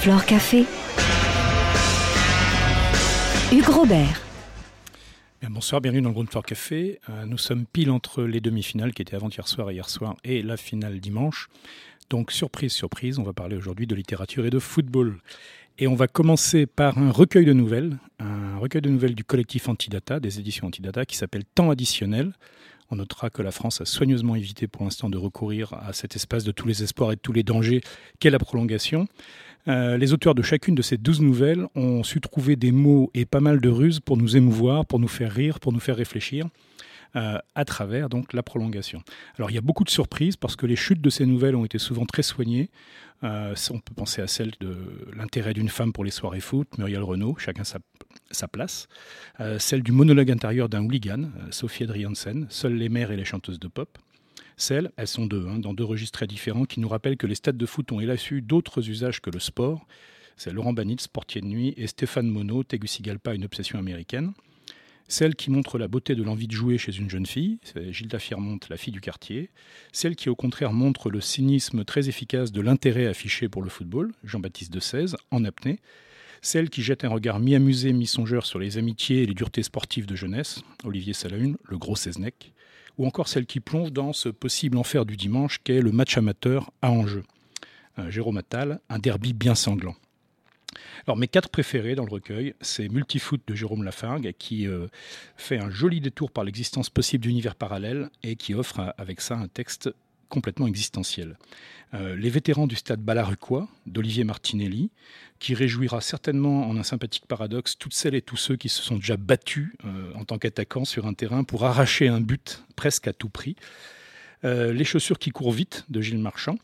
Café. Hugues Robert. bonsoir, bienvenue dans le Ground Floor Café. Euh, nous sommes pile entre les demi-finales qui étaient avant-hier soir et hier soir et la finale dimanche. Donc surprise, surprise, on va parler aujourd'hui de littérature et de football. Et on va commencer par un recueil de nouvelles, un recueil de nouvelles du collectif Antidata, des éditions Antidata, qui s'appelle Temps additionnel. On notera que la France a soigneusement évité pour l'instant de recourir à cet espace de tous les espoirs et de tous les dangers qu'est la prolongation. Euh, les auteurs de chacune de ces douze nouvelles ont su trouver des mots et pas mal de ruses pour nous émouvoir, pour nous faire rire, pour nous faire réfléchir. Euh, à travers donc la prolongation. Alors il y a beaucoup de surprises parce que les chutes de ces nouvelles ont été souvent très soignées. Euh, on peut penser à celle de l'intérêt d'une femme pour les soirées foot, Muriel Renault, chacun sa, place. Celle du monologue intérieur d'un hooligan, Sophie Adriansen, Seules les mères et les chanteuses de pop. Celles, elles sont deux, hein, dans deux registres très différents, qui nous rappellent que les stades de foot ont hélas eu d'autres usages que le sport. C'est Laurent Banitz, portier de nuit, et Stéphane Monod, Tegucigalpa, une obsession américaine. Celle qui montre la beauté de l'envie de jouer chez une jeune fille, c'est Gilda Firmonte, la fille du quartier. Celle qui au contraire montre le cynisme très efficace de l'intérêt affiché pour le football, Jean-Baptiste de 16, en apnée. Celle qui jette un regard mi-amusé, mi-songeur sur les amitiés et les duretés sportives de jeunesse, Olivier Salahune, le gros Seznec. Ou encore celle qui plonge dans ce possible enfer du dimanche qu'est le match amateur à enjeu. Jérôme Attal, un derby bien sanglant. Alors mes quatre préférés dans le recueil, c'est Multifoot de Jérôme Lafargue qui euh, fait un joli détour par l'existence possible d'univers parallèles et qui offre avec ça un texte complètement existentiel. Euh, les vétérans du stade Balaruquois d'Olivier Martinelli, qui réjouira certainement en un sympathique paradoxe toutes celles et tous ceux qui se sont déjà battus euh, en tant qu'attaquants sur un terrain pour arracher un but presque à tout prix. les chaussures qui courent vite de Gilles Marchand,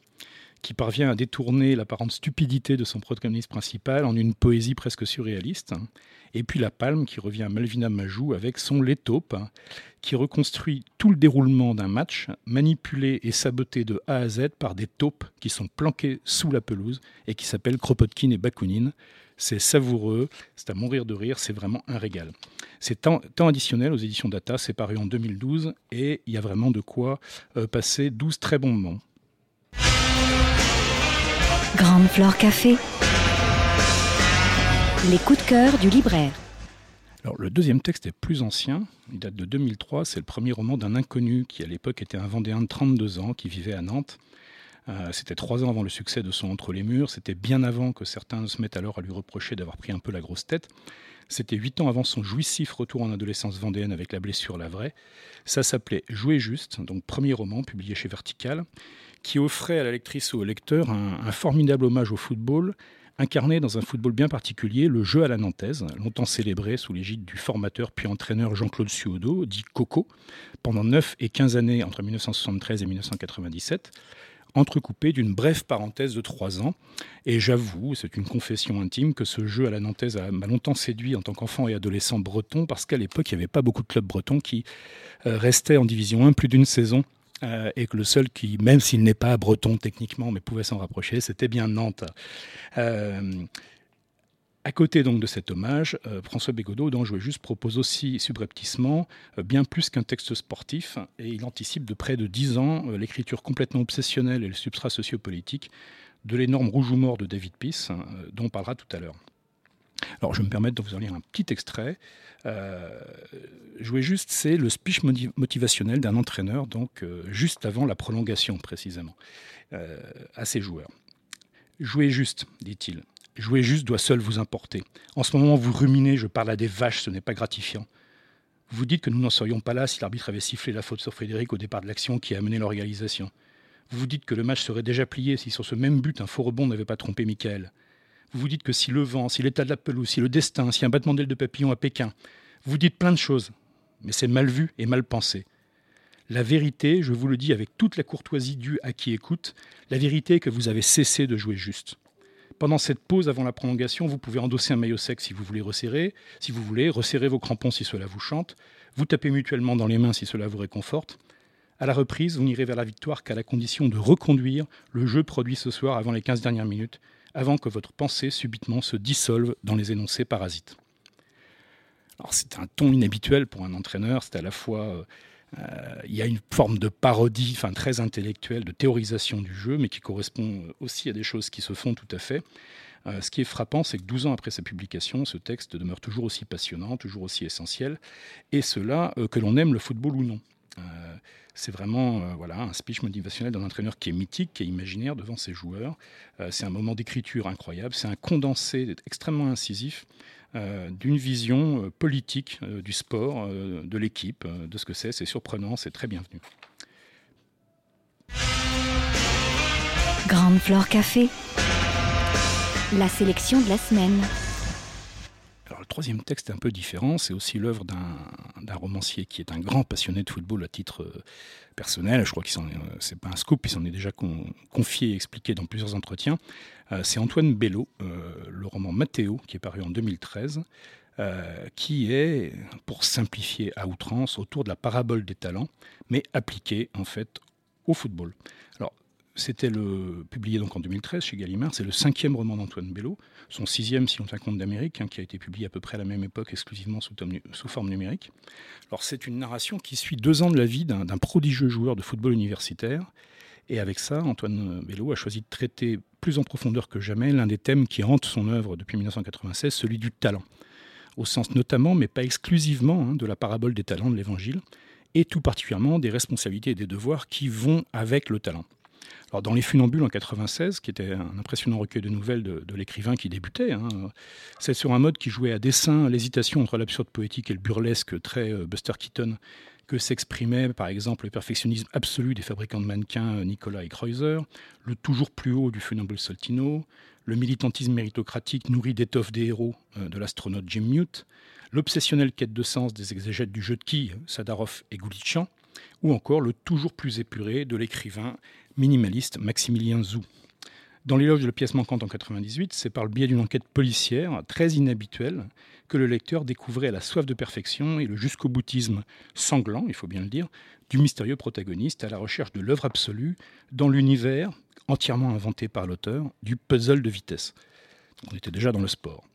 qui parvient à détourner l'apparente stupidité de son protagoniste principal en une poésie presque surréaliste. Et puis La Palme qui revient à Malvina Majou avec son Les Taupes, qui reconstruit tout le déroulement d'un match, manipulé et saboté de A à Z par des taupes qui sont planquées sous la pelouse et qui s'appellent Kropotkin et Bakounine. C'est savoureux, c'est à mourir de rire, c'est vraiment un régal. C'est temps, additionnel aux éditions Data, c'est paru en 2012 et il y a vraiment de quoi euh, passer 12 très bons moments. Grande Flore Café. Les coups de cœur du libraire. Alors, le deuxième texte est plus ancien, il date de 2003, c'est le premier roman d'un inconnu qui à l'époque était un Vendéen de 32 ans qui vivait à Nantes. Euh, c'était trois ans avant le succès de son Entre les murs, c'était bien avant que certains se mettent alors à lui reprocher d'avoir pris un peu la grosse tête. C'était huit ans avant son jouissif retour en adolescence vendéenne avec la blessure La Vraie. Ça s'appelait Jouer juste, donc premier roman publié chez Vertical qui offrait à la lectrice ou au lecteur un, formidable hommage au football, incarné dans un football bien particulier, le jeu à la nantaise, longtemps célébré sous l'égide du formateur puis entraîneur Jean-Claude Suodo, dit Coco, pendant 9 et 15 années entre 1973 et 1997 entrecoupé d'une brève parenthèse de trois ans. Et j'avoue, c'est une confession intime, que ce jeu à la Nantaise m'a longtemps séduit en tant qu'enfant et adolescent breton, parce qu'à l'époque, il n'y avait pas beaucoup de clubs bretons qui euh, restaient en division 1 plus d'une saison euh, et que le seul qui, même s'il n'est pas breton techniquement, mais pouvait s'en rapprocher, c'était bien Nantes. Euh, à côté donc de cet hommage, euh, François Bégodeau, dont je juste, propose aussi subrepticement bien plus qu'un texte sportif, et il anticipe de près de dix ans l'écriture complètement obsessionnelle et le substrat sociopolitique de l'énorme Rouge ou Mort de David Peace, dont on parlera tout à l'heure. Alors je me permets de vous en lire un petit extrait. Euh, jouer juste, c'est le speech motivationnel d'un entraîneur, donc euh, juste avant la prolongation précisément, euh, à ses joueurs. Jouer juste, dit-il. Jouer juste doit seul vous importer. En ce moment, vous ruminez, je parle à des vaches, ce n'est pas gratifiant. Vous dites que nous n'en serions pas là si l'arbitre avait sifflé la faute sur Frédéric au départ de l'action qui a amené leur égalisation. Vous vous dites que le match serait déjà plié si sur ce même but un faux rebond n'avait pas trompé Michael. Vous dites que si le vent, si l'état de la pelouse, si le destin, si un battement d'aile de papillon à Pékin, vous dites plein de choses, mais c'est mal vu et mal pensé. La vérité, je vous le dis avec toute la courtoisie due à qui écoute, la vérité est que vous avez cessé de jouer juste. Pendant cette pause avant la prolongation, vous pouvez endosser un maillot sec si vous voulez resserrer, si vous voulez, resserrer vos crampons si cela vous chante, vous tapez mutuellement dans les mains si cela vous réconforte. À la reprise, vous n'irez vers la victoire qu'à la condition de reconduire le jeu produit ce soir avant les 15 dernières minutes avant que votre pensée subitement se dissolve dans les énoncés parasites. Alors c'est un ton inhabituel pour un entraîneur, c'est à la fois euh, il y a une forme de parodie, enfin très intellectuelle, de théorisation du jeu, mais qui correspond aussi à des choses qui se font tout à fait. ce qui est frappant, c'est que 12 ans après sa publication, ce texte demeure toujours aussi passionnant, toujours aussi essentiel, et cela que l'on aime le football ou non. C'est vraiment voilà, un speech motivationnel d'un entraîneur qui est mythique, qui est imaginaire devant ses joueurs. c'est un moment d'écriture incroyable, c'est un condensé extrêmement incisif euh, d'une vision euh, politique euh, du sport, de l'équipe, de ce que c'est. C'est surprenant, c'est très bienvenu. Grande Flore Café, la sélection de la semaine. Troisième texte est un peu différent. C'est aussi l'œuvre d'un romancier qui est un grand passionné de football à titre personnel. Je crois que c'est pas un scoop, il s'en est déjà confié et expliqué dans plusieurs entretiens. Euh, c'est Antoine Bello, euh, le roman Matteo, qui est paru en 2013. Euh, qui est, pour simplifier à outrance, autour de la parabole des talents, mais appliquée en fait au football. Alors, c'était le publié donc en 2013 chez Gallimard. C'est le cinquième roman d'Antoine Bello, son sixième si on tient compte d'Amérique, hein, qui a été publié à peu près à la même époque, exclusivement sous, forme numérique. Alors, c'est une narration qui suit deux ans de la vie d'un prodigieux joueur de football universitaire et avec ça, Antoine Bello a choisi de traiter plus en profondeur que jamais l'un des thèmes qui hante son œuvre depuis 1996, celui du talent, au sens notamment, mais pas exclusivement, hein, de la parabole des talents de l'Évangile, et tout particulièrement des responsabilités et des devoirs qui vont avec le talent. Alors dans Les Funambules en 96, qui était un impressionnant recueil de nouvelles de, l'écrivain qui débutait, hein, c'est sur un mode qui jouait à dessein l'hésitation entre l'absurde poétique et le burlesque très euh, Buster Keaton que s'exprimait par exemple le perfectionnisme absolu des fabricants de mannequins euh, Nicolas et Kreuzer, le toujours plus haut du funambule Soltino, le militantisme méritocratique nourri d'étoffes des héros euh, de l'astronaute Jim Mute, l'obsessionnelle quête de sens des exégètes du jeu de quilles Sadarov et Goulichan, ou encore le toujours plus épuré de l'écrivain minimaliste Maximilien Zou. Dans l'éloge de la pièce manquante en 98, c'est par le biais d'une enquête policière très inhabituelle que le lecteur découvrait la soif de perfection et le jusqu'au boutisme sanglant, il faut bien le dire, du mystérieux protagoniste à la recherche de l'œuvre absolue dans l'univers entièrement inventé par l'auteur du puzzle de vitesse. On était déjà dans le sport.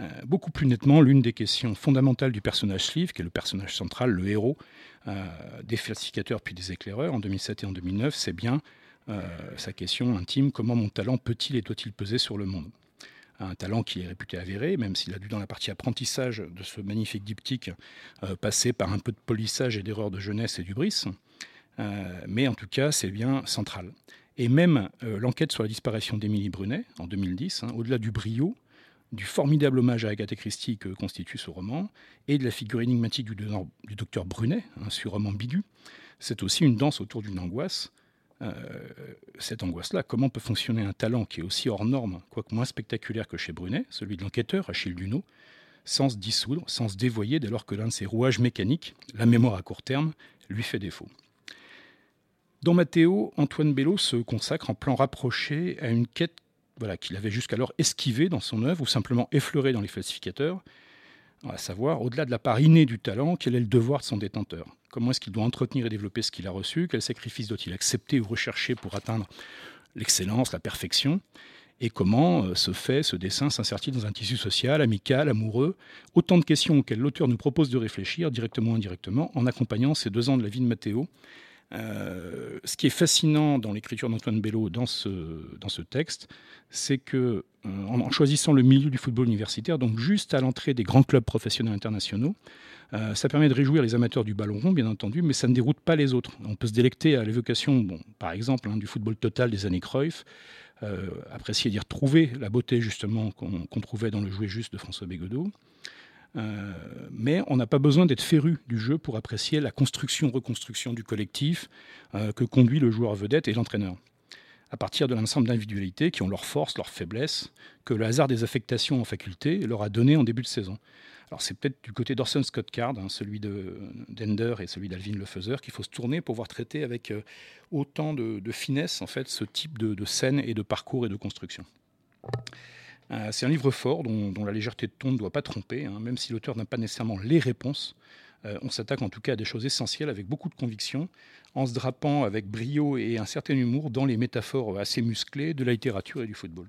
Euh, beaucoup plus nettement, l'une des questions fondamentales du personnage Sleeve, qui est le personnage central, le héros euh, des falsificateurs puis des éclaireurs en 2007 et en 2009, c'est bien sa question intime comment mon talent peut-il et doit-il peser sur le monde? Un talent qui est réputé avéré, même s'il a dû dans la partie apprentissage de ce magnifique diptyque euh, passer par un peu de polissage et d'erreurs de jeunesse et d'ubris. Euh, mais en tout cas, c'est bien central. Et même euh, l'enquête sur la disparition d'Émilie Brunet en 2010, hein, au-delà du brio, du formidable hommage à Agatha Christie que constitue ce roman, et de la figure énigmatique du, du docteur Brunet, un surhomme ambigu, c'est aussi une danse autour d'une angoisse euh, cette angoisse-là. Comment peut fonctionner un talent qui est aussi hors norme, quoique moins spectaculaire que chez Brunet, celui de l'enquêteur Achille Duno, sans se dissoudre, sans se dévoyer dès lors que l'un de ses rouages mécaniques, la mémoire à court terme, lui fait défaut. Dans Matteo, Antoine Bello se consacre en plan rapproché à une quête qu'il avait jusqu'alors esquivée dans son œuvre ou simplement effleurée dans les falsificateurs, à savoir, au-delà de la part innée du talent, quel est le devoir de son détenteur? Comment est-ce qu'il doit entretenir et développer ce qu'il a reçu? Quels sacrifices doit-il accepter ou rechercher pour atteindre l'excellence, la perfection? Et comment euh, se fait ce dessin s'insère-t-il dans un tissu social, amical, amoureux? Autant de questions auxquelles l'auteur nous propose de réfléchir, directement ou indirectement, en accompagnant ces deux ans de la vie de Mathéo. Euh, ce qui est fascinant dans l'écriture d'Antoine Bello dans ce, dans ce texte, c'est que euh, en choisissant le milieu du football universitaire, donc juste à l'entrée des grands clubs professionnels internationaux, euh, ça permet de réjouir les amateurs du ballon rond, bien entendu, mais ça ne déroute pas les autres. On peut se délecter à l'évocation, par exemple, hein, du football total des années Cruyff, apprécier d'y retrouver la beauté justement qu'on trouvait dans le jouet juste de François Bégodeau. Euh, mais on n'a pas besoin d'être féru du jeu pour apprécier la construction-reconstruction du collectif que conduit le joueur vedette et l'entraîneur à partir de l'ensemble d'individualités qui ont leurs forces, leurs faiblesses, que le hasard des affectations en faculté leur a donné en début de saison. Alors c'est peut-être du côté d'Orson Scott Card, hein, celui de d'Ender et celui d'Alvin Lefeuseur, qu'il faut se tourner pour voir traiter avec euh, autant de, finesse en fait ce type de, scène et de parcours et de construction. Euh, c'est un livre fort dont, la légèreté de ton ne doit pas tromper, hein, même si l'auteur n'a pas nécessairement les réponses. Euh, on s'attaque en tout cas à des choses essentielles avec beaucoup de conviction, en se drapant avec brio et un certain humour dans les métaphores assez musclées de la littérature et du football.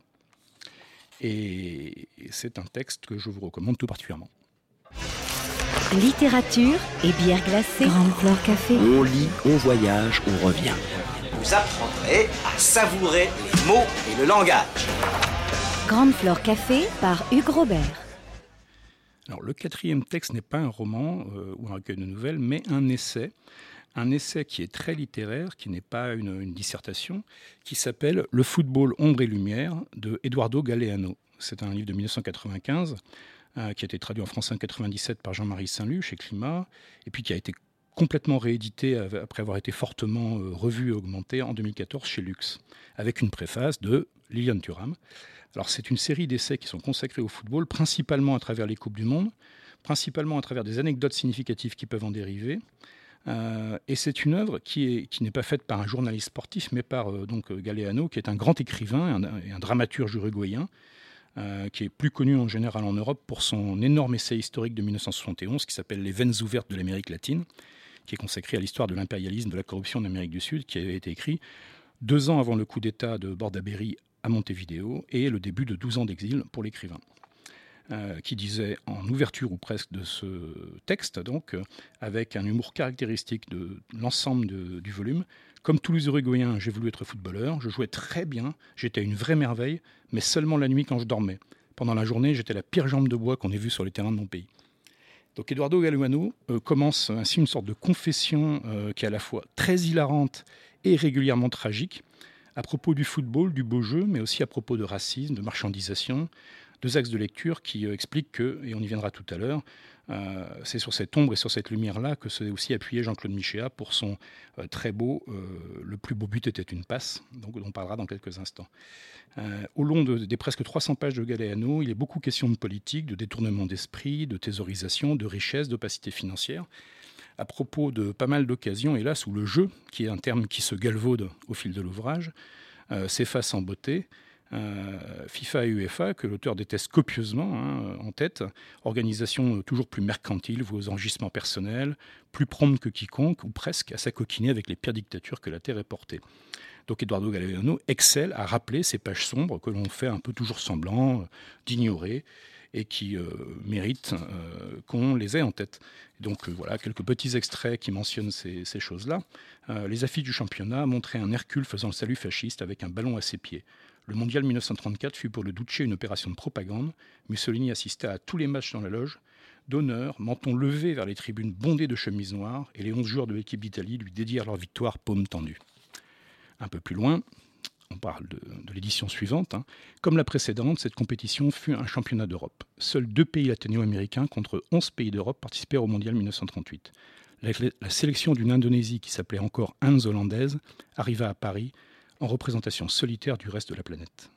Et c'est un texte que je vous recommande tout particulièrement. Littérature et bière glacée. Grande Flore Café. On lit, on voyage, on revient. Vous apprendrez à savourer les mots et le langage. Grande Flore Café par Hugues Robert. Alors, le quatrième texte n'est pas un roman euh, ou un recueil de nouvelles, mais un essai. Un essai qui est très littéraire, qui n'est pas une, dissertation, qui s'appelle Le football ombre et lumière de Eduardo Galeano. C'est un livre de 1995 euh, qui a été traduit en français en 1997 par Jean-Marie Saint-Luc chez Climat, et puis qui a été complètement réédité après avoir été fortement euh, revu et augmenté en 2014 chez Lux, avec une préface de Liliane Thuram. Alors c'est une série d'essais qui sont consacrés au football, principalement à travers les Coupes du Monde, principalement à travers des anecdotes significatives qui peuvent en dériver. Euh, et c'est une œuvre qui, n'est pas faite par un journaliste sportif, mais par euh, donc Galeano, qui est un grand écrivain et un, dramaturge uruguayen, euh, qui est plus connu en général en Europe pour son énorme essai historique de 1971 qui s'appelle Les veines ouvertes de l'Amérique latine, qui est consacré à l'histoire de l'impérialisme, de la corruption en Amérique du Sud, qui avait été écrit deux ans avant le coup d'État de Bordaberry à Montevideo et le début de 12 ans d'exil pour l'écrivain. Euh, qui disait en ouverture ou presque de ce texte, donc, euh, avec un humour caractéristique de l'ensemble du volume. Comme tous les Uruguayens, j'ai voulu être footballeur, je jouais très bien, j'étais une vraie merveille, mais seulement la nuit quand je dormais. Pendant la journée, j'étais la pire jambe de bois qu'on ait vue sur les terrains de mon pays. Donc Eduardo Galeano euh, commence ainsi une sorte de confession qui est à la fois très hilarante et régulièrement tragique, à propos du football, du beau jeu, mais aussi à propos de racisme, de marchandisation, deux axes de lecture qui euh, expliquent que, et on y viendra tout à l'heure, euh, c'est sur cette ombre et sur cette lumière-là que s'est aussi appuyé Jean-Claude Michéa pour son euh, très beau Le plus beau but était une passe, donc on parlera dans quelques instants. au long des presque 300 pages de Galeano, il est beaucoup question de politique, de détournement d'esprit, de thésaurisation, de richesse, d'opacité financière à propos de pas mal d'occasions, hélas, où le jeu, qui est un terme qui se galvaude au fil de l'ouvrage, euh, s'efface en beauté. Euh, FIFA et UEFA, que l'auteur déteste copieusement, hein, en tête, organisation toujours plus mercantile, vos enregistrements personnels, plus prompte que quiconque, ou presque à s'acoquiner avec les pires dictatures que la Terre ait portées. Donc Eduardo Galeano excelle à rappeler ces pages sombres que l'on fait un peu toujours semblant euh, d'ignorer et qui euh, méritent euh, qu'on les ait en tête. Donc euh, voilà, quelques petits extraits qui mentionnent ces, choses-là. les affiches du championnat montraient un Hercule faisant le salut fasciste avec un ballon à ses pieds. Le mondial 1934 fut pour le Duce une opération de propagande. Mussolini assista à tous les matchs dans la loge. D'honneur, menton levé vers les tribunes bondées de chemises noires, et les 11 joueurs de l'équipe d'Italie lui dédièrent leur victoire paume tendue. Un peu plus loin, on parle de, l'édition suivante, hein. comme la précédente, cette compétition fut un championnat d'Europe. Seuls deux pays latino-américains contre 11 pays d'Europe participèrent au mondial 1938. La, sélection d'une Indonésie qui s'appelait encore Indes hollandaise arriva à Paris en représentation solitaire du reste de la planète.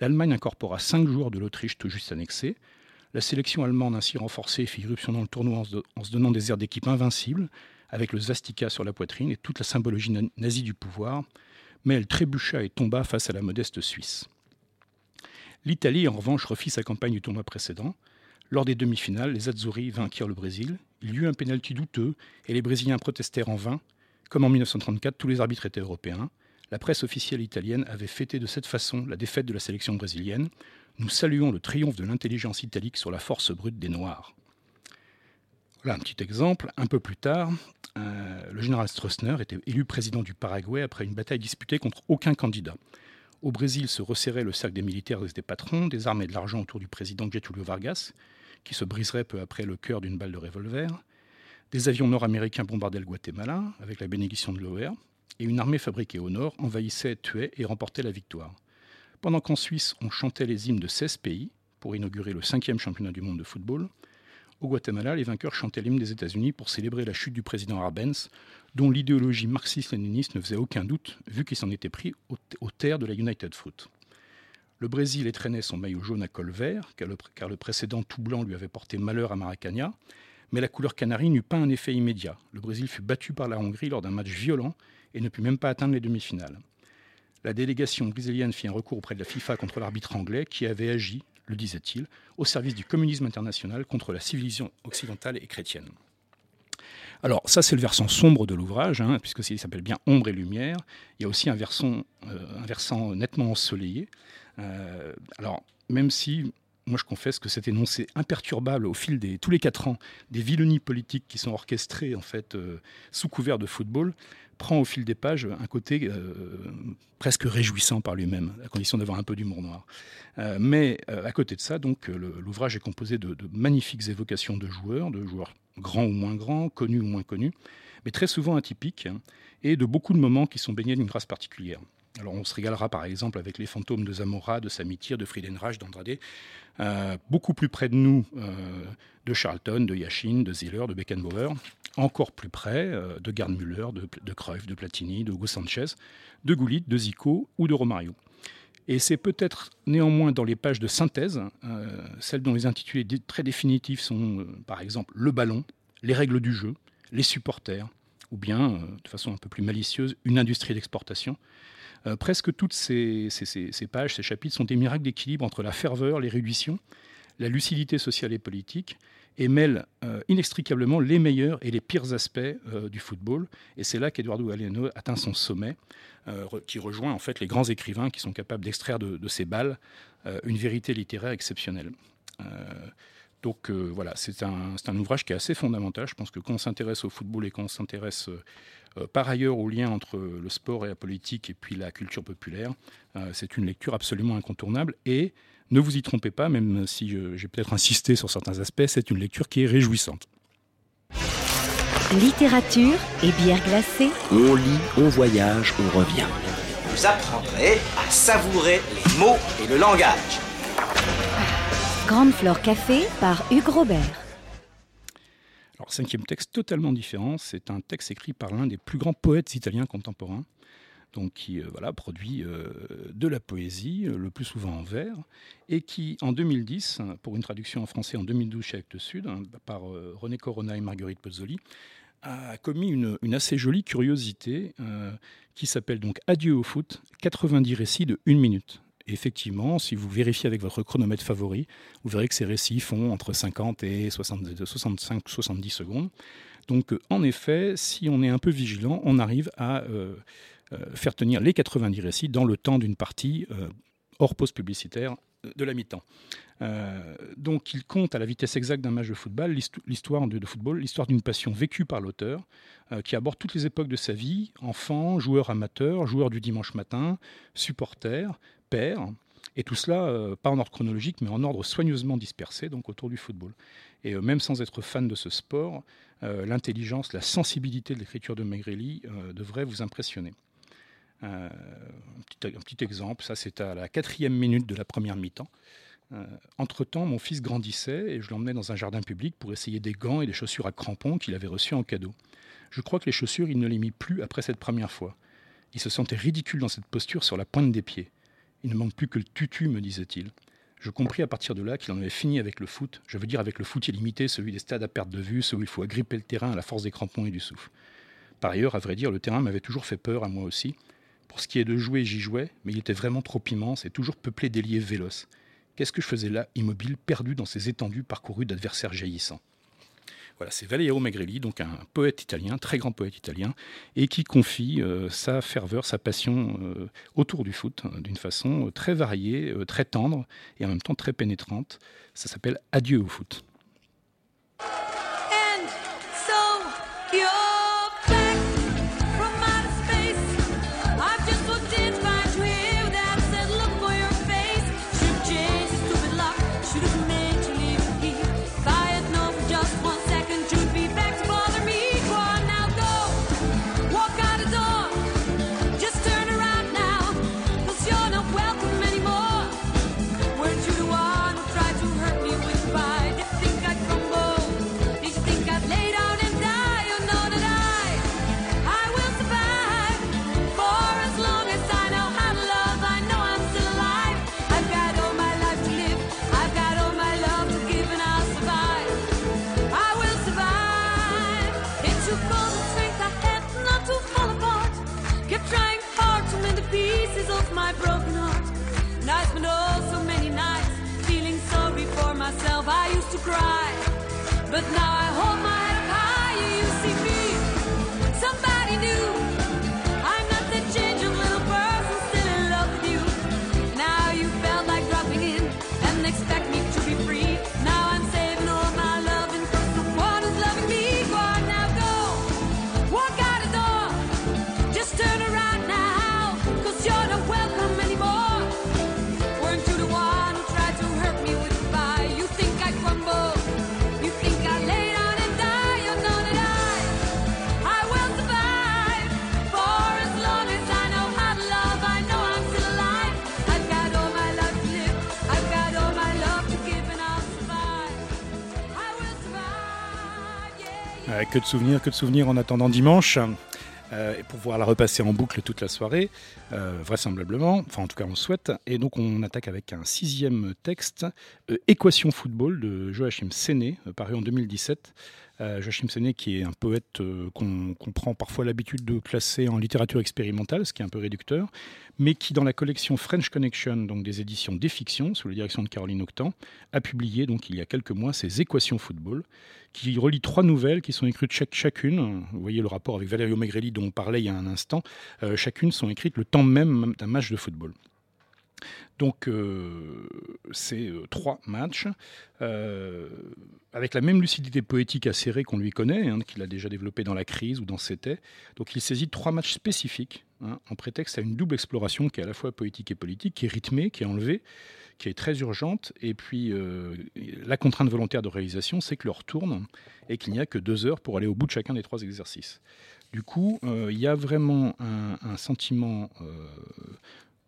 L'Allemagne incorpora cinq joueurs de l'Autriche tout juste annexés. La sélection allemande ainsi renforcée fit irruption dans le tournoi en se, donnant des airs d'équipe invincible, avec le Zastika sur la poitrine et toute la symbologie nazie du pouvoir, mais elle trébucha et tomba face à la modeste Suisse. L'Italie, en revanche, refit sa campagne du tournoi précédent. Lors des demi-finales, les Azzurri vainquirent le Brésil. Il y eut un pénalty douteux et les Brésiliens protestèrent en vain. Comme en 1934, tous les arbitres étaient européens. La presse officielle italienne avait fêté de cette façon la défaite de la sélection brésilienne. Nous saluons le triomphe de l'intelligence italique sur la force brute des Noirs. Voilà un petit exemple. Un peu plus tard, euh, le général Stroessner était élu président du Paraguay après une bataille disputée contre aucun candidat. Au Brésil se resserrait le cercle des militaires et des patrons, des armes et de l'argent autour du président Getúlio Vargas, qui se briserait peu après le cœur d'une balle de revolver. Des avions nord-américains bombardaient le Guatemala avec la bénédiction de l'OR, et une armée fabriquée au nord envahissait, tuait et remportait la victoire. Pendant qu'en Suisse, on chantait les hymnes de 16 pays pour inaugurer le cinquième championnat du monde de football, au Guatemala, les vainqueurs chantaient l'hymne des États-Unis pour célébrer la chute du président Arbenz, dont l'idéologie marxiste-léniniste ne faisait aucun doute, vu qu'il s'en était pris aux terres de la United Fruit. Le Brésil étrenait son maillot jaune à col vert, car le, précédent tout blanc lui avait porté malheur à Maracana, mais la couleur canarie n'eut pas un effet immédiat. Le Brésil fut battu par la Hongrie lors d'un match violent et ne put même pas atteindre les demi-finales. La délégation brésilienne fit un recours auprès de la FIFA contre l'arbitre anglais qui avait agi, le disait-il, au service du communisme international contre la civilisation occidentale et chrétienne. Alors ça c'est le versant sombre de l'ouvrage, hein, puisque s'il s'appelle bien Ombre et Lumière. Il y a aussi un versant, euh, nettement ensoleillé. Euh, alors même si moi je confesse que cet énoncé imperturbable au fil des tous les quatre ans des vilenies politiques qui sont orchestrées en fait euh, sous couvert de football prend au fil des pages un côté euh, presque réjouissant par lui-même, à condition d'avoir un peu d'humour noir. Euh, mais à côté de ça, donc l'ouvrage est composé de, de, magnifiques évocations de joueurs, de joueurs grands ou moins grands, connus ou moins connus, mais très souvent atypiques, hein, et de beaucoup de moments qui sont baignés d'une grâce particulière. Alors on se régalera par exemple avec les fantômes de Zamora, de Samitir, de Friedenreich, d'Andrade, euh, beaucoup plus près de nous euh, de Charlton, de Yachine, de Ziller, de Beckenbauer, encore plus près euh, de Gardmüller, de, de Cruyff, de Platini, de Hugo Sanchez, de Goulit, de Zico ou de Romario. Et c'est peut-être néanmoins dans les pages de synthèse, celles dont les intitulés très définitifs sont par exemple le ballon, les règles du jeu, les supporters, ou bien, de façon un peu plus malicieuse, une industrie d'exportation, euh, presque toutes ces, pages, ces chapitres sont des miracles d'équilibre entre la ferveur, l'érudition, la lucidité sociale et politique, et mêlent euh, inextricablement les meilleurs et les pires aspects euh, du football. Et c'est là qu'Eduardo Galeano atteint son sommet, qui rejoint en fait les grands écrivains qui sont capables d'extraire de, ces balles une vérité littéraire exceptionnelle. Donc voilà, c'est un, un, ouvrage qui est assez fondamental. Je pense que quand on s'intéresse au football et quand on s'intéresse par ailleurs, au lien entre le sport et la politique et puis la culture populaire, euh, c'est une lecture absolument incontournable. Et ne vous y trompez pas, même si j'ai peut-être insisté sur certains aspects, c'est une lecture qui est réjouissante. Littérature et bière glacée. On lit, on voyage, on revient. Vous apprendrez à savourer les mots et le langage. Grande Flore Café par Hugues Robert. Cinquième texte totalement différent, c'est un texte écrit par l'un des plus grands poètes italiens contemporains, donc qui euh, voilà, produit euh, de la poésie, euh, le plus souvent en vers, et qui, en 2010, pour une traduction en français en 2012 chez Actes Sud, hein, par René Corona et Marguerite Pozzoli, a commis une, une assez jolie curiosité qui s'appelle donc Adieu au foot, 90 récits de une minute effectivement, si vous vérifiez avec votre chronomètre favori, vous verrez que ces récits font entre 50 et 65-70 secondes. Donc en effet, si on est un peu vigilant, on arrive à euh, euh, faire tenir les 90 récits dans le temps d'une partie euh, hors pause publicitaire de la mi-temps. donc il compte à la vitesse exacte d'un match de football l'histoire de, de, football, l'histoire d'une passion vécue par l'auteur, qui aborde toutes les époques de sa vie, enfant, joueur amateur, joueur du dimanche matin, supporter, père, et tout cela, euh, pas en ordre chronologique, mais en ordre soigneusement dispersé, donc autour du football. Et euh, même sans être fan de ce sport, euh, l'intelligence, la sensibilité de l'écriture de Magrelli devrait vous impressionner. Un petit, exemple, ça c'est à la quatrième minute de la première mi-temps. Entre-temps, mon fils grandissait et je l'emmenais dans un jardin public pour essayer des gants et des chaussures à crampons qu'il avait reçus en cadeau. Je crois que les chaussures, il ne les mit plus après cette première fois. Il se sentait ridicule dans cette posture sur la pointe des pieds. Il ne manque plus que le tutu, me disait-il. Je compris à partir de là qu'il en avait fini avec le foot, je veux dire avec le foot illimité, celui des stades à perte de vue, celui où il faut agripper le terrain à la force des crampons et du souffle. Par ailleurs, à vrai dire, le terrain m'avait toujours fait peur à moi aussi. Pour ce qui est de jouer, j'y jouais, mais il était vraiment trop immense et toujours peuplé d'ailiers véloces. Qu'est-ce que je faisais là, immobile, perdu dans ces étendues parcourues d'adversaires jaillissants? Voilà, c'est Valerio Magrelli, donc un poète italien, très grand poète italien, et qui confie euh, sa ferveur, sa passion euh, autour du foot hein, d'une façon très variée, euh, très tendre et en même temps très pénétrante. Ça s'appelle Adieu au foot. Que de souvenirs, que de souvenirs en attendant dimanche. Euh, pour pouvoir la repasser en boucle toute la soirée, euh, vraisemblablement, enfin en tout cas on souhaite. Et donc on attaque avec un sixième texte, euh, Équation football de Joachim Séné, paru en 2017. Joachim Séné qui est un poète qu'on prend parfois l'habitude de classer en littérature expérimentale, ce qui est un peu réducteur, mais qui dans la collection French Connection, donc des éditions des fictions, sous la direction de Caroline Octan, a publié donc il y a quelques mois ses Équations football, qui relie trois nouvelles qui sont écrites chacune. Vous voyez le rapport avec Valerio Megrelli dont on parlait il y a un instant. Euh, chacune sont écrites le temps même d'un match de football. Donc, euh, c'est euh, trois matchs, avec la même lucidité poétique acérée qu'on lui connaît, hein, qu'il a déjà développé dans La crise ou dans C'était. Donc, il saisit trois matchs spécifiques, hein, en prétexte à une double exploration qui est à la fois poétique et politique, qui est rythmée, qui est enlevée, qui est très urgente. Et puis, euh, la contrainte volontaire de réalisation, c'est que l'heure tourne et qu'il n'y a que deux heures pour aller au bout de chacun des trois exercices. Du coup, euh, il y a vraiment un, sentiment euh,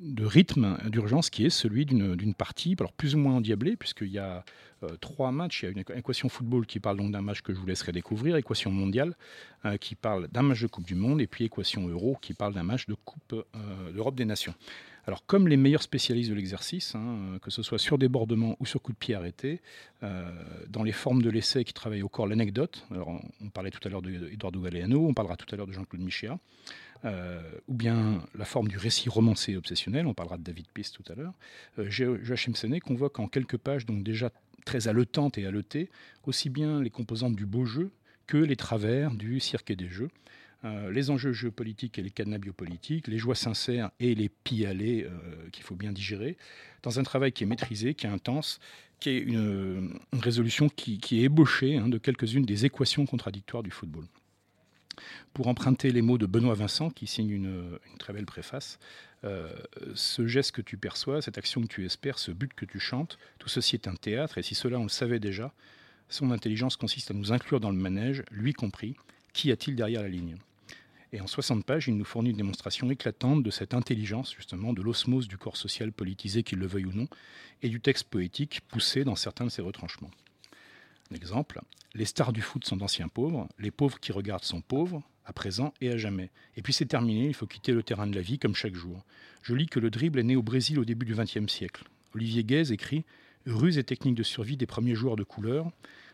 de rythme, d'urgence, qui est celui d'une partie, alors plus ou moins endiablée, puisqu'il y a trois matchs. Il y a une équation football qui parle donc d'un match que je vous laisserai découvrir, équation mondiale qui parle d'un match de Coupe du Monde, et puis équation euro qui parle d'un match de Coupe d'Europe des Nations. Alors, comme les meilleurs spécialistes de l'exercice, hein, euh, que ce soit sur débordement ou sur coup de pied arrêté, euh, dans les formes de l'essai qui travaillent au corps l'anecdote, on, parlait tout à l'heure d'Eduardo Galeano, on parlera tout à l'heure de Jean-Claude Michéa, euh, ou bien la forme du récit romancé obsessionnel, on parlera de David Piste tout à l'heure, Joachim Senet convoque en quelques pages, donc déjà très haletantes et haletées, aussi bien les composantes du beau jeu que les travers du cirque des jeux. Euh, les enjeux géopolitiques et les cadenas biopolitiques, les joies sincères et les pis euh, qu'il faut bien digérer, dans un travail qui est maîtrisé, qui est intense, qui est une, résolution qui, est ébauchée hein, de quelques-unes des équations contradictoires du football. Pour emprunter les mots de Benoît Vincent, qui signe une, très belle préface, euh, ce geste que tu perçois, cette action que tu espères, ce but que tu chantes, tout ceci est un théâtre, et si cela on le savait déjà, son intelligence consiste à nous inclure dans le manège, lui compris. Qu'y a-t-il derrière la ligne? Et en 60 pages, il nous fournit une démonstration éclatante de cette intelligence, justement, de l'osmose du corps social politisé, qu'il le veuille ou non, et du texte poétique poussé dans certains de ses retranchements. Exemple, les stars du foot sont d'anciens pauvres, les pauvres qui regardent sont pauvres, à présent et à jamais. Et puis c'est terminé, il faut quitter le terrain de la vie comme chaque jour. Je lis que le dribble est né au Brésil au début du XXe siècle. Olivier Guèze écrit Ruse et technique de survie des premiers joueurs de couleur,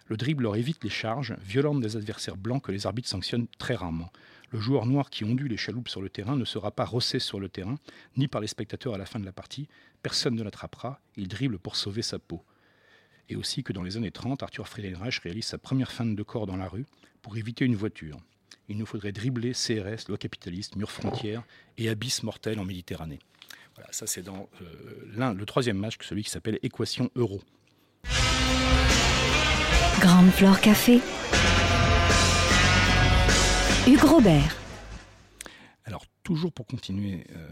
le dribble leur évite les charges violentes des adversaires blancs que les arbitres sanctionnent très rarement. Le joueur noir qui ondule les chaloupes sur le terrain ne sera pas rossé sur le terrain, ni par les spectateurs à la fin de la partie. Personne ne l'attrapera. Il dribble pour sauver sa peau. Et aussi que dans les années 30, Arthur Friedenreich réalise sa première feinte de corps dans la rue pour éviter une voiture. Il nous faudrait dribbler CRS, loi capitaliste, mur frontière et abysse mortel en Méditerranée. Voilà, ça c'est dans euh, le troisième match, celui qui s'appelle Équation euro. Grande Flore Café. Hugues Robert. Toujours pour continuer euh,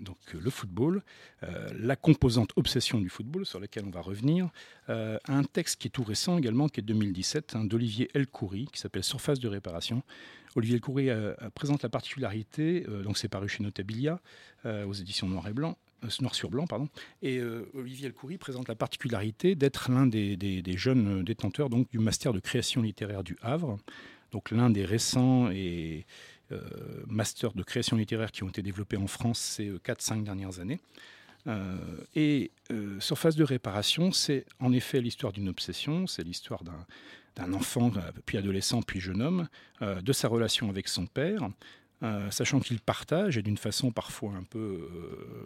donc, le football, euh, la composante obsession du football, sur laquelle on va revenir, euh, un texte qui est tout récent également, qui est 2017, hein, d'Olivier Elcoury, qui s'appelle Surface de réparation. Olivier Elcoury présente la particularité, donc c'est paru chez Notabilia, aux éditions Noir et Blanc, noir sur blanc, pardon. Et Olivier Elcoury présente la particularité d'être l'un des, des, jeunes détenteurs donc, du master de création littéraire du Havre, donc l'un des récents et euh, masters de création littéraire qui ont été développés en France ces 4-5 euh, dernières années. Euh, et Surface de réparation, c'est en effet l'histoire d'une obsession, c'est l'histoire d'un enfant, puis adolescent, puis jeune homme, de sa relation avec son père, sachant qu'il partage, et d'une façon parfois un peu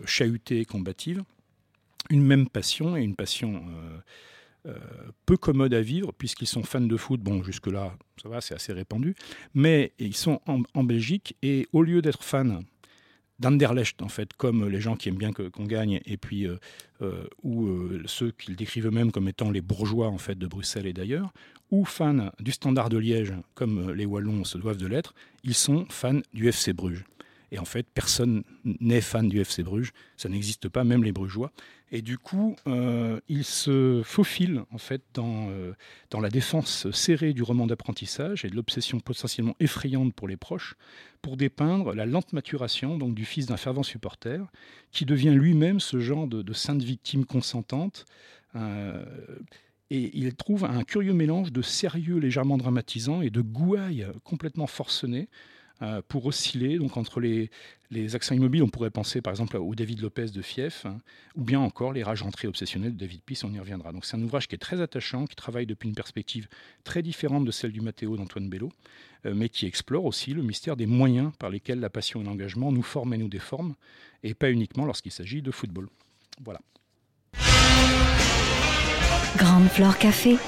chahutée et combative, une même passion, et une passion euh, peu commodes à vivre, puisqu'ils sont fans de foot. Bon, jusque-là, ça va, c'est assez répandu. Mais ils sont en, Belgique, et au lieu d'être fans d'Anderlecht, en fait, comme les gens qui aiment bien qu'on gagne, et puis, euh, euh, ou ceux qu'ils décrivent eux-mêmes comme étant les bourgeois, en fait, de Bruxelles et d'ailleurs, ou fans du Standard de Liège, comme les Wallons se doivent de l'être, ils sont fans du FC Bruges. Et en fait, personne n'est fan du FC Bruges, ça n'existe pas, même les Brugeois. Et du coup, euh, il se faufile en fait dans, euh, dans la défense serrée du roman d'apprentissage et de l'obsession potentiellement effrayante pour les proches, pour dépeindre la lente maturation donc du fils d'un fervent supporter, qui devient lui-même ce genre de, sainte victime consentante. Euh, Et il trouve un curieux mélange de sérieux légèrement dramatisant et de gouailles complètement forcenées euh, pour osciller donc entre les, les accents immobiles. On pourrait penser par exemple au David Lopez de Fief, hein, ou bien encore les rages entrées obsessionnelles de David Peace, on y reviendra. Donc c'est un ouvrage qui est très attachant, qui travaille depuis une perspective très différente de celle du Mathéo d'Antoine Bello, euh, mais qui explore aussi le mystère des moyens par lesquels la passion et l'engagement nous forment et nous déforment, et pas uniquement lorsqu'il s'agit de football. Voilà. Grande Flore Café.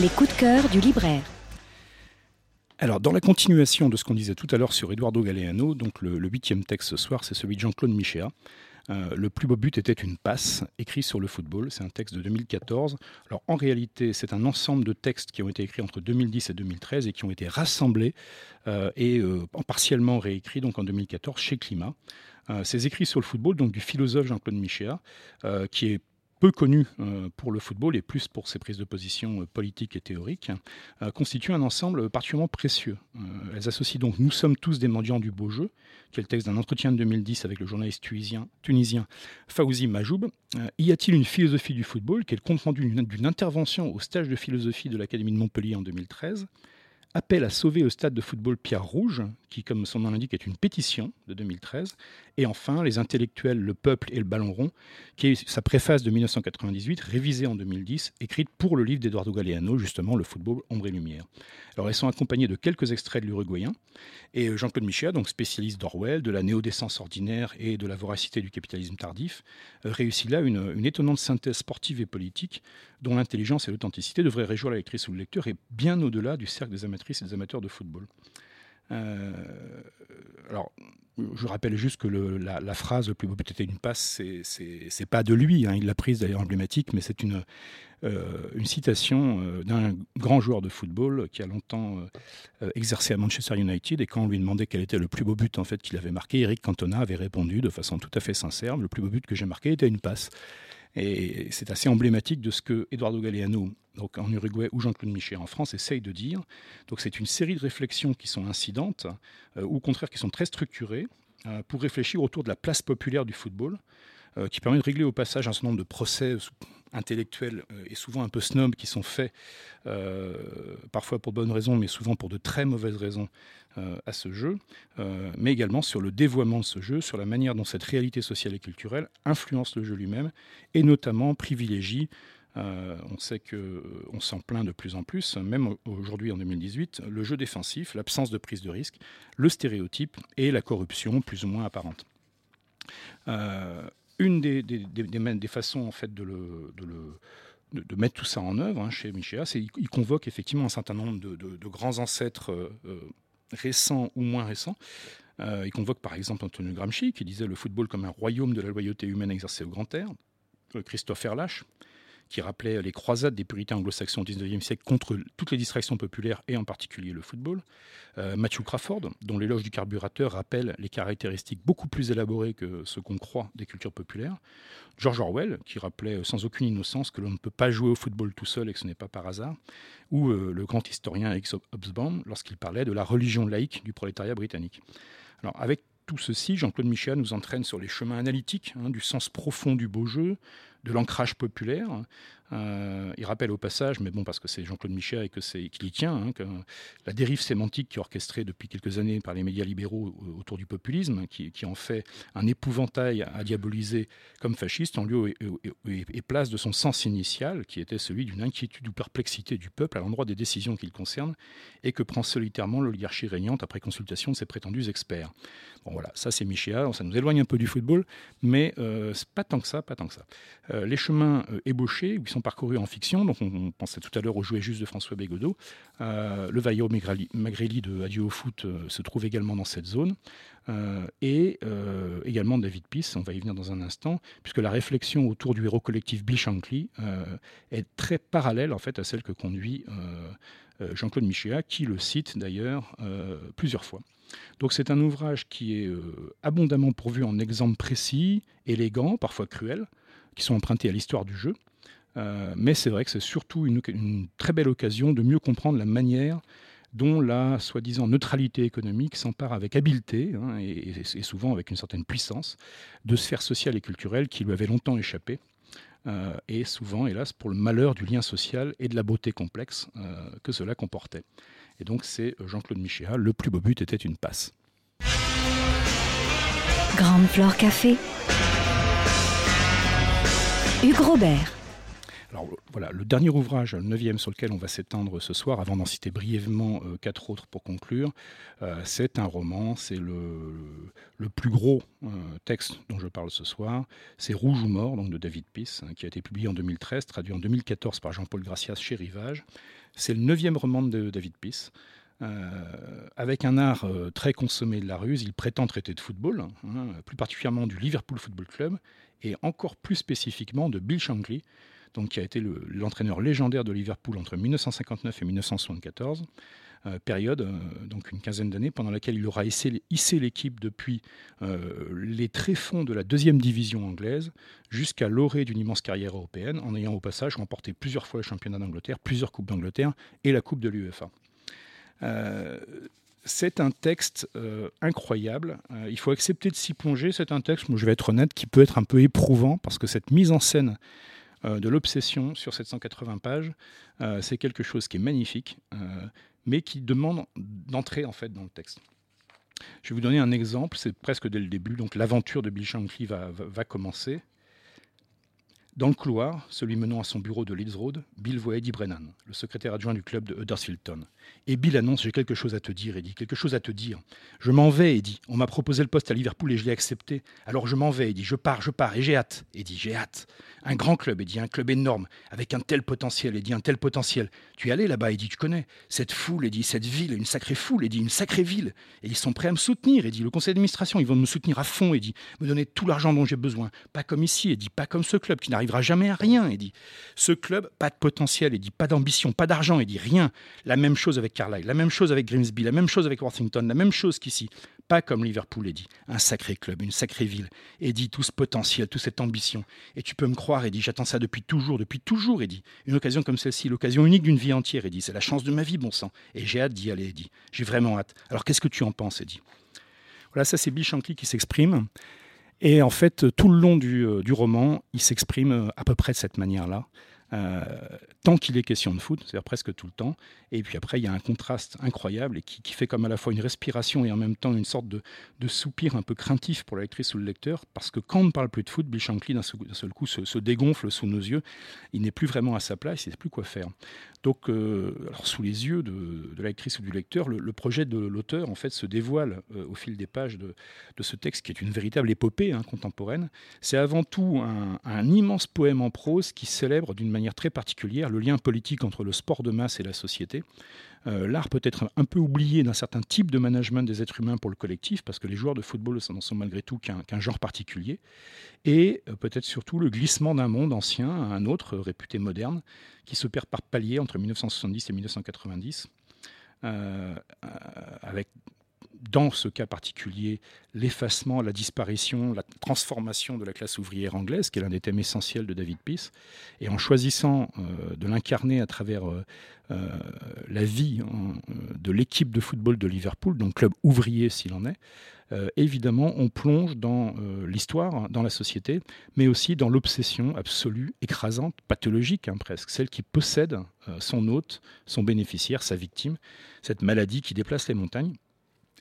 Les coups de cœur du libraire. Alors, dans la continuation de ce qu'on disait tout à l'heure sur Eduardo Galeano, donc le, huitième texte ce soir, c'est celui de Jean-Claude Michéa. Euh, le plus beau but était une passe, écrit sur le football. C'est un texte de 2014. Alors, en réalité, c'est un ensemble de textes qui ont été écrits entre 2010 et 2013 et qui ont été rassemblés euh, et euh, partiellement réécrits donc en 2014 chez Climat. ces écrits sur le football, donc du philosophe Jean-Claude Michéa, qui est peu connu euh, pour le football et plus pour ses prises de position euh, politiques et théoriques, euh, constituent un ensemble particulièrement précieux. elles associent donc Nous sommes tous des mendiants du beau jeu, qui est le texte d'un entretien de 2010 avec le journaliste tunisien, tunisien Majoub. y a-t-il une philosophie du football, qui est le compte rendu d'une intervention au stage de philosophie de l'Académie de Montpellier en 2013 appel à sauver au stade de football Pierre Rouge, qui, comme son nom l'indique, est une pétition de 2013. Et enfin, les intellectuels, le peuple et le ballon rond, qui est sa préface de 1998, révisée en 2010, écrite pour le livre d'Eduardo Galeano, justement, Le football, ombre et lumière. Alors, elles sont accompagnées de quelques extraits de l'Uruguayen. Et euh, Jean-Claude Michéa, donc spécialiste d'Orwell, de la néodécence ordinaire et de la voracité du capitalisme tardif, euh, réussit là une, une étonnante synthèse sportive et politique dont l'intelligence et l'authenticité devraient réjouir la lectrice ou le lecteur et bien au-delà du cercle des amatrices et des amateurs de football. Euh, alors, je rappelle juste que la, phrase le plus beau peut être une passe, c'est pas de lui, hein, il l'a prise d'ailleurs emblématique, mais c'est une, euh, citation euh, d'un grand joueur de football qui a longtemps exercé à Manchester United et quand on lui demandait quel était le plus beau but en fait qu'il avait marqué, Eric Cantona avait répondu de façon tout à fait sincère le plus beau but que j'ai marqué était une passe. Et c'est assez emblématique de ce que Eduardo Galeano, donc en Uruguay, ou Jean-Claude Michet en France, essayent de dire. Donc c'est une série de réflexions qui sont incidentes, euh, ou au contraire qui sont très structurées, euh, pour réfléchir autour de la place populaire du football, euh, qui permet de régler au passage un certain nombre de procès intellectuels et souvent un peu snob qui sont faits, parfois pour bonnes raisons, mais souvent pour de très mauvaises raisons, euh, à ce jeu, euh, mais également sur le dévoiement de ce jeu, sur la manière dont cette réalité sociale et culturelle influence le jeu lui-même, et notamment privilégie euh, on sait qu'on s'en plaint de plus en plus, même aujourd'hui en 2018, le jeu défensif, l'absence de prise de risque, le stéréotype et la corruption plus ou moins apparente. Une des, des, façons en fait de, mettre tout ça en œuvre hein, chez Michéa, c'est qu'il convoque effectivement un certain nombre de, grands ancêtres récents ou moins récents. Euh, il convoque par exemple Antonio Gramsci qui disait le football comme un royaume de la loyauté humaine exercée au grand air. Euh, Christophe qui rappelait les croisades des puritains anglo-saxons au XIXe siècle contre toutes les distractions populaires et en particulier le football. Euh, Matthew Crawford, dont l'éloge du carburateur rappelle les caractéristiques beaucoup plus élaborées que ce qu'on croit des cultures populaires. George Orwell, qui rappelait sans aucune innocence que l'on ne peut pas jouer au football tout seul et que ce n'est pas par hasard. Ou euh, le grand historien Alex Hobsbawm, lorsqu'il parlait de la religion laïque du prolétariat britannique. Alors, avec tout ceci, Jean-Claude Michéa nous entraîne sur les chemins analytiques hein, du sens profond du beau jeu, de l'ancrage populaire. Euh, il rappelle au passage, mais bon, parce que c'est Jean-Claude Michet et que c'est qu'il y tient, hein, que la dérive sémantique qui est orchestrée depuis quelques années par les médias libéraux autour du populisme, qui, en fait un épouvantail à diaboliser comme fasciste, en lieu et, place de son sens initial, qui était celui d'une inquiétude ou perplexité du peuple à l'endroit des décisions qu'il concerne, et que prend solitairement l'oligarchie régnante après consultation de ses prétendus experts. Bon voilà, ça c'est Michéa, ça nous éloigne un peu du football, mais euh, pas tant que ça, pas tant que ça. Euh, les chemins euh, ébauchés, où sont parcourus en fiction, donc on, pensait tout à l'heure au jouet juste de François Bégodeau, le Vaillot Magrelli de Adieu au foot se trouve également dans cette zone, et également David Peace, on va y venir dans un instant, puisque la réflexion autour du héros collectif Bill Shankly est très parallèle en fait à celle que conduit Jean-Claude Michéa, qui le cite d'ailleurs plusieurs fois. Donc c'est un ouvrage qui est euh, abondamment pourvu en exemples précis, élégants, parfois cruels, qui sont empruntés à l'histoire du jeu. Euh, mais c'est vrai que c'est surtout une, très belle occasion de mieux comprendre la manière dont la soi-disant neutralité économique s'empare avec habileté hein, et, souvent avec une certaine puissance de sphères sociales et culturelles qui lui avaient longtemps échappé et souvent, hélas, pour le malheur du lien social et de la beauté complexe que cela comportait. Et donc c'est Jean-Claude Michéa, le plus beau but était une passe. Grande Flore Café. Hugues Robert. Alors voilà, le dernier ouvrage, le neuvième sur lequel on va s'étendre ce soir, avant d'en citer brièvement euh, quatre autres pour conclure, euh, c'est un roman, c'est le, plus gros euh, texte dont je parle ce soir. C'est Rouge ou mort, donc de David Peace, hein, qui a été publié en 2013, traduit en 2014 par Jean-Paul Gracias chez Rivage. C'est le neuvième roman de David Peace. Avec un art très consommé de la ruse, il prétend traiter de football, hein, plus particulièrement du Liverpool Football Club, et encore plus spécifiquement de Bill Shankly, donc, qui a été l'entraîneur légendaire de Liverpool entre 1959 et 1974. Euh, période, donc une quinzaine d'années, pendant laquelle il aura hissé, l'équipe depuis les tréfonds de la deuxième division anglaise jusqu'à l'orée d'une immense carrière européenne, en ayant au passage remporté plusieurs fois le championnat d'Angleterre, plusieurs coupes d'Angleterre et la coupe de l'UEFA. Euh, c'est un texte euh, incroyable. Euh, il faut accepter de s'y plonger. C'est un texte, moi je vais être honnête, qui peut être un peu éprouvant parce que cette mise en scène de l'obsession sur 780 pages, c'est quelque chose qui est magnifique, mais qui demande d'entrer en fait dans le texte. Je vais vous donner un exemple, c'est presque dès le début. Donc l'aventure de Bill Shankly va commencer. Dans le couloir, celui menant à son bureau de Leeds Road, Bill voit Eddie Brennan, le secrétaire adjoint du club de Huddersfield. Et Bill annonce J'ai quelque chose à te dire, Eddie, quelque chose à te dire. Je m'en vais, Eddie. On m'a proposé le poste à Liverpool et je l'ai accepté. Alors je m'en vais, Eddie. Je pars, je pars. Et j'ai hâte. Eddie, j'ai hâte. Un grand club, Eddie, un club énorme, avec un tel potentiel, Eddie, un tel potentiel. Tu es allé là-bas, Eddie, tu connais. Cette foule, Eddie, cette ville, une sacrée foule, Eddie, une sacrée ville. Et ils sont prêts à me soutenir, Eddie. Le conseil d'administration, ils vont me soutenir à fond, Eddie. Me donner tout l'argent dont j'ai besoin. Pas comme ici, Eddie, pas comme ce club qui n'arrivera jamais à rien et dit ce club, pas de potentiel, et dit pas d'ambition, pas d'argent, et dit rien. La même chose avec Carlisle, la même chose avec Grimsby, la même chose avec Worthington, la même chose qu'ici. Pas comme Liverpool, et dit un sacré club, une sacrée ville, et dit tout ce potentiel, toute cette ambition. Et tu peux me croire, et dit j'attends ça depuis toujours, depuis toujours, et dit une occasion comme celle-ci, l'occasion unique d'une vie entière, et dit c'est la chance de ma vie, bon sang. Et j'ai hâte d'y aller, et dit j'ai vraiment hâte. Alors qu'est-ce que tu en penses, et dit voilà, ça c'est Bill Shankly qui s'exprime. Et en fait, tout le long du, euh, roman, il s'exprime euh, à peu près de cette manière-là. Euh, tant qu'il est question de foot, c'est-à-dire presque tout le temps. Et puis après, il y a un contraste incroyable et qui, fait comme à la fois une respiration et en même temps une sorte de, soupir un peu craintif pour la lectrice ou le lecteur, parce que quand on ne parle plus de foot, Bill Shankly d'un seul, coup se, dégonfle sous nos yeux. Il n'est plus vraiment à sa place, il ne sait plus quoi faire. Donc, euh, sous les yeux de, la lectrice ou du lecteur, le, projet de l'auteur en fait se dévoile euh, au fil des pages de, ce texte, qui est une véritable épopée hein, contemporaine. C'est avant tout un, un immense poème en prose qui célèbre d'une manière très particulière le lien politique entre le sport de masse et la société. Euh, l'art peut être un peu oublié d'un certain type de management des êtres humains pour le collectif, parce que les joueurs de football n'en sont malgré tout qu'un genre particulier, et euh, peut-être surtout le glissement d'un monde ancien à un autre réputé moderne, qui s'opère par paliers entre 1970 et 1990, euh, avec dans ce cas particulier, l'effacement, la disparition, la transformation de la classe ouvrière anglaise, qui est l'un des thèmes essentiels de David Peace. Et en choisissant euh, de l'incarner à travers euh, euh, la vie hein, de l'équipe de football de Liverpool, donc club ouvrier s'il en est, évidemment, on plonge dans l'histoire, dans la société, mais aussi dans l'obsession absolue, écrasante, pathologique hein, presque, celle qui possède son hôte, son bénéficiaire, sa victime, cette maladie qui déplace les montagnes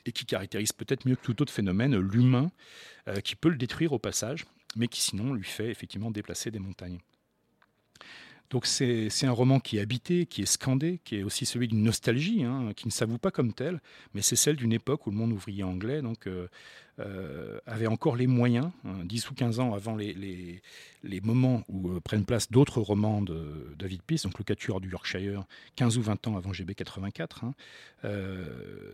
et qui caractérise peut-être mieux que tout autre phénomène l'humain, euh, qui peut le détruire au passage, mais qui sinon lui fait effectivement déplacer des montagnes. Donc c'est un roman qui est habité, qui est scandé, qui est aussi celui d'une nostalgie, hein, qui ne s'avoue pas comme tel, mais c'est celle d'une époque où le monde ouvrier anglais donc, euh, euh, avait encore les moyens, 10 hein, ou 15 ans avant les, les, moments où euh, prennent place d'autres romans de David Peace, donc Le du Yorkshire, 15 ou 20 ans avant GB 84, hein,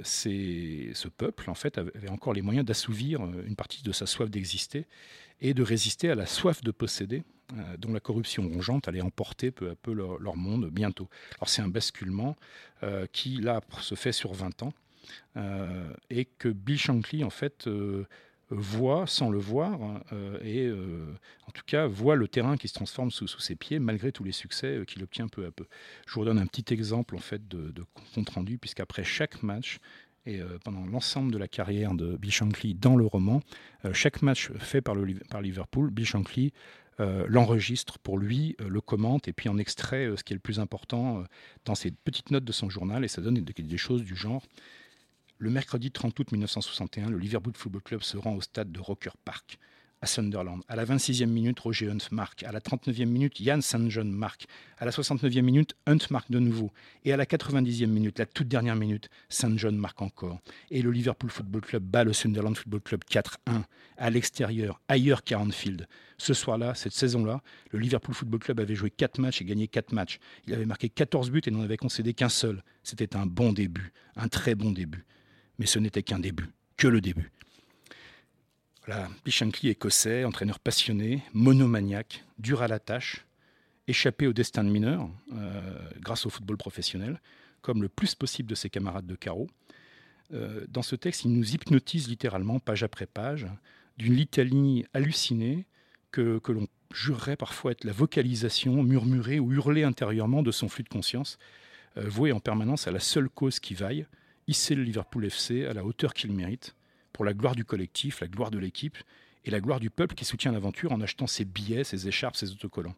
ce peuple en fait avait encore les moyens d'assouvir une partie de sa soif d'exister et de résister à la soif de posséder euh, dont la corruption rongeante allait emporter peu à peu leur, monde bientôt. Alors c'est un basculement euh, qui là se fait sur 20 ans euh, et que Bill Shankly en fait voit sans le voir et en tout cas voit le terrain qui se transforme sous, ses pieds malgré tous les succès qu'il obtient peu à peu. Je vous redonne un petit exemple en fait de, de compte rendu puisqu'après chaque match et pendant l'ensemble de la carrière de Bill Shankly dans le roman, chaque match fait par, Liverpool, Bill Shankly l'enregistre pour lui, le commente et puis en extrait ce qui est le plus important dans ces petites notes de son journal et ça donne des, des choses du genre. Le mercredi 30 août 1961, le Liverpool Football Club se rend au stade de Rocker Park à Sunderland. À la 26e minute, Roger Hunt marque. À la 39e minute, Jan St. John marque. À la 69e minute, Hunt marque de nouveau. Et à la 90e minute, la toute dernière minute, St. John marque encore. Et le Liverpool Football Club bat le Sunderland Football Club 4-1 à l'extérieur, ailleurs qu'à Anfield. Ce soir-là, cette saison-là, le Liverpool Football Club avait joué 4 matchs et gagné 4 matchs. Il avait marqué 14 buts et n'en avait concédé qu'un seul. C'était un bon début, un très bon début. Mais ce n'était qu'un début, que le début. Voilà, écossais, entraîneur passionné, monomaniaque, dur à la tâche, échappé au destin de mineur euh, grâce au football professionnel, comme le plus possible de ses camarades de carreau. Euh, dans ce texte, il nous hypnotise littéralement, page après page, d'une litanie hallucinée que, que l'on jurerait parfois être la vocalisation murmurée ou hurlée intérieurement de son flux de conscience, euh, voué en permanence à la seule cause qui vaille, hisser le Liverpool FC à la hauteur qu'il mérite, la gloire du collectif, la gloire de l'équipe et la gloire du peuple qui soutient l'aventure en achetant ses billets, ses écharpes, ses autocollants.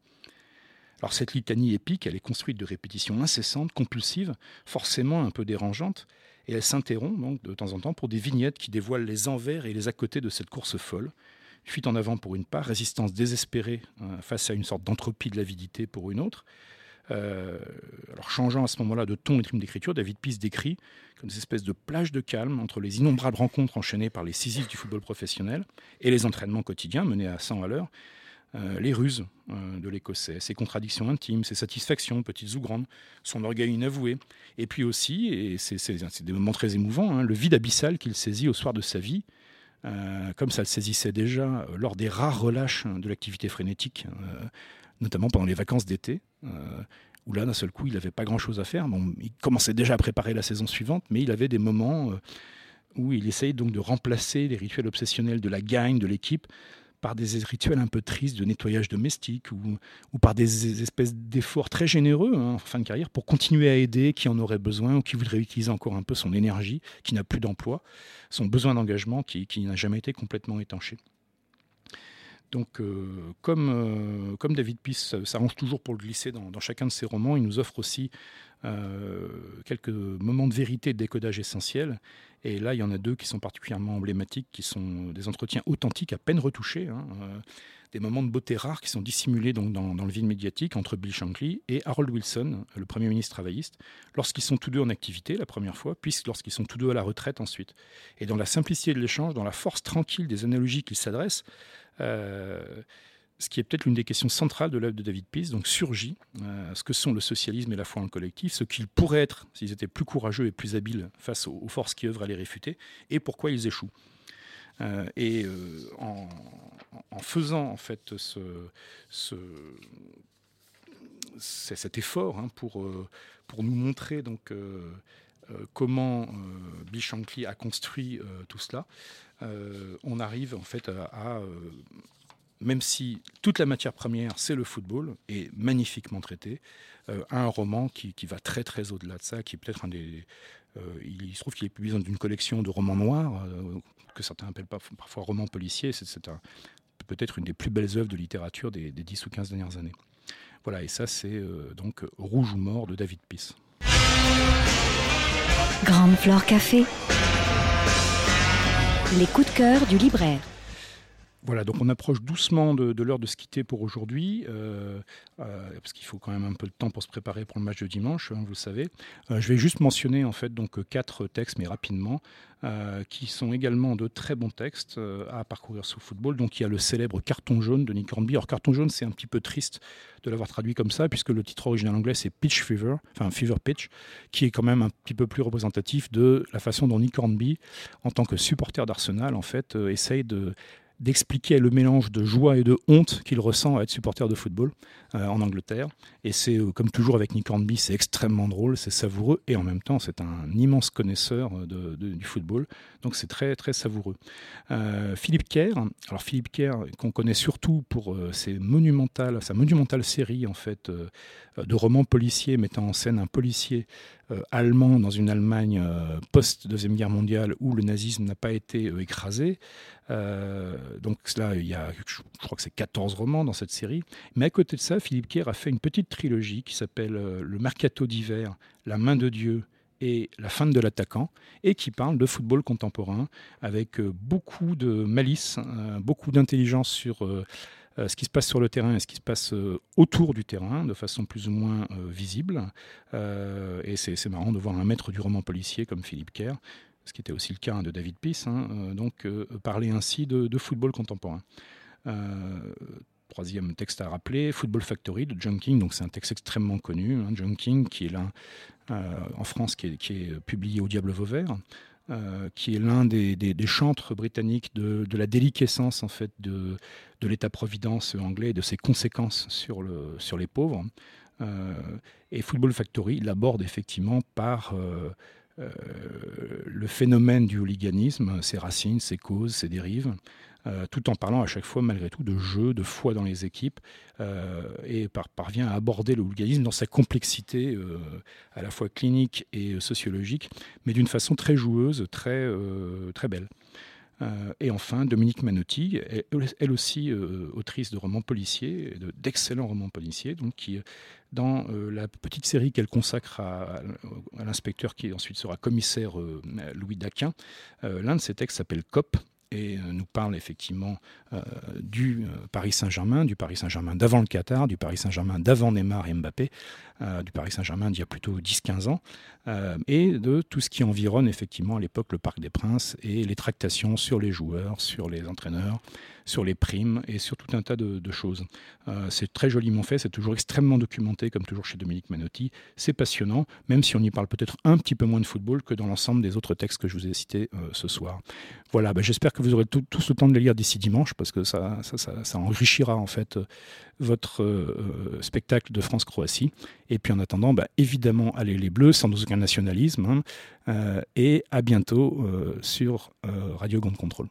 Alors cette litanie épique, elle est construite de répétitions incessantes, compulsives, forcément un peu dérangeantes, et elle s'interrompt donc de temps en temps pour des vignettes qui dévoilent les envers et les à côté de cette course folle. Fuite en avant pour une part, résistance désespérée hein, face à une sorte d'entropie de l'avidité pour une autre, euh, alors changeant à ce moment-là de ton et de rythme d'écriture, David Peace décrit comme des espèces de plages de calme entre les innombrables rencontres enchaînées par les Sisyphes du football professionnel et les entraînements quotidiens menés à 100 à l'heure, euh, les ruses euh, de l'Écossais, ses contradictions intimes, ses satisfactions, petites ou grandes, son orgueil inavoué, et puis aussi, et c'est des moments très émouvants, hein, le vide abyssal qu'il saisit au soir de sa vie, comme ça le saisissait déjà lors des rares relâches de l'activité frénétique notamment pendant les vacances d'été, où là, d'un seul coup, il n'avait pas grand-chose à faire. Il commençait déjà à préparer la saison suivante, mais il avait des moments euh, où il essayait donc de remplacer les rituels obsessionnels de la gagne de l'équipe par des rituels un peu tristes de nettoyage domestique ou, par des espèces d'efforts très généreux hein, en fin de carrière pour continuer à aider qui en aurait besoin ou qui voudrait utiliser encore un peu son énergie, qui n'a plus d'emploi, son besoin d'engagement qui n'a jamais été complètement étanché. Donc, euh, comme, euh, comme David Peace s'arrange toujours pour le glisser dans, chacun de ses romans, il nous offre aussi euh, quelques moments de vérité et de décodage essentiels. Et là, il y en a deux qui sont particulièrement emblématiques, qui sont des entretiens authentiques, à peine retouchés, hein, des moments de beauté rares qui sont dissimulés donc, dans, le vide médiatique entre Bill Shankly et Harold Wilson, le Premier ministre travailliste, lorsqu'ils sont tous deux en activité la première fois, puis lorsqu'ils sont tous deux à la retraite ensuite. Et dans la simplicité de l'échange, dans la force tranquille des analogies qu'ils s'adressent, euh, ce qui est peut-être l'une des questions centrales de l'œuvre de David Peace, donc surgit euh, ce que sont le socialisme et la foi en le collectif, ce qu'ils pourraient être s'ils étaient plus courageux et plus habiles face aux, forces qui œuvrent à les réfuter, et pourquoi ils échouent. Euh, et en, faisant en fait ce, cet effort hein, pour, pour nous montrer donc comment Bill Shankly a construit tout cela, euh, on arrive en fait à, euh, même si toute la matière première c'est le football et magnifiquement traité, euh, un roman qui, va très très au-delà de ça, qui est peut-être un des il se trouve qu'il est publié dans une collection de romans noirs, que certains appellent parfois romans policiers. C'est peut-être une des plus belles œuvres de littérature des, des 10 ou 15 dernières années. Voilà, et ça, c'est donc Rouge ou Mort de David Peace. Grande Flore Café. Les coups de cœur du libraire. Voilà, donc on approche doucement de, l'heure de se quitter pour aujourd'hui, euh, euh, parce qu'il faut quand même un peu de temps pour se préparer pour le match de dimanche, hein, vous le savez. Euh, je vais juste mentionner en fait donc quatre textes, mais rapidement, qui sont également de très bons textes à parcourir sous football. Donc il y a le célèbre Carton jaune de Nick Hornby. Alors Carton jaune, c'est un petit peu triste de l'avoir traduit comme ça, puisque le titre original anglais c'est Pitch Fever, enfin Fever Pitch, qui est quand même un petit peu plus représentatif de la façon dont Nick Hornby, en tant que supporter d'Arsenal, en fait, essaye de d'expliquer le mélange de joie et de honte qu'il ressent à être supporter de football. En Angleterre. Et c'est, comme toujours avec Nick Hornby, c'est extrêmement drôle, c'est savoureux, et en même temps, c'est un immense connaisseur du football. Donc c'est très, très savoureux. Philippe Kerr, alors Philippe Kerr, qu'on connaît surtout pour ses monumentales, sa monumentale série, en fait, de romans policiers mettant en scène un policier euh, allemand dans une Allemagne euh, post-deuxième guerre mondiale où le nazisme n'a pas été euh, écrasé. donc là, il y a, je crois que c'est 14 romans dans cette série. Mais à côté de ça, Philippe Kerr a fait une petite trilogie qui s'appelle Le Mercato d'hiver, La main de Dieu et La fin de l'attaquant, et qui parle de football contemporain avec beaucoup de malice, beaucoup d'intelligence sur euh, ce qui se passe sur le terrain et ce qui se passe euh, autour du terrain de façon plus ou moins euh, visible. et c'est marrant de voir un maître du roman policier comme Philippe Kerr, ce qui était aussi le cas de David Peace, hein, donc parler ainsi de, football contemporain troisième texte à rappeler, Football Factory de John King. Donc c'est un texte extrêmement connu, hein, John King, qui est là en France, qui est, publié au Diable Vauvert. Euh, qui est l'un des, chantres britanniques de, la déliquescence en fait de, l'État-providence anglais et de ses conséquences sur, le, sur les pauvres. Euh, et Football Factory l'aborde effectivement par euh, le phénomène du hooliganisme, ses racines, ses causes, ses dérives, euh, tout en parlant à chaque fois malgré tout de jeu, de foi dans les équipes, euh, et parvient à aborder le hooliganisme dans sa complexité euh, à la fois clinique et sociologique, mais d'une façon très joueuse, très, très belle. et enfin, Dominique Manotti, elle, aussi autrice de romans policiers, d'excellents romans policiers, donc qui, dans la petite série qu'elle consacre à, à l'inspecteur qui ensuite sera commissaire Louis Daquin, l'un de ses textes s'appelle COP, et euh, nous parle effectivement euh, du euh, Paris Saint-Germain, du Paris Saint-Germain d'avant le Qatar, du Paris Saint-Germain d'avant Neymar et Mbappé, du Paris Saint-Germain d'il y a plutôt 10-15 ans, et de tout ce qui environne effectivement à l'époque le Parc des Princes et les tractations sur les joueurs, sur les entraîneurs, sur les primes et sur tout un tas de, choses. Euh, c'est très joliment fait, c'est toujours extrêmement documenté, comme toujours chez Dominique Manotti. C'est passionnant, même si on y parle peut-être un petit peu moins de football que dans l'ensemble des autres textes que je vous ai cités euh, ce soir. Voilà, bah, j'espère que vous aurez tous le temps de les lire d'ici dimanche, parce que ça, enrichira en fait euh, votre spectacle de France-Croatie. Et puis en attendant, bah, évidemment, allez les Bleus, sans aucun nationalisme, hein, et à bientôt sur Radio Grande Contrôle.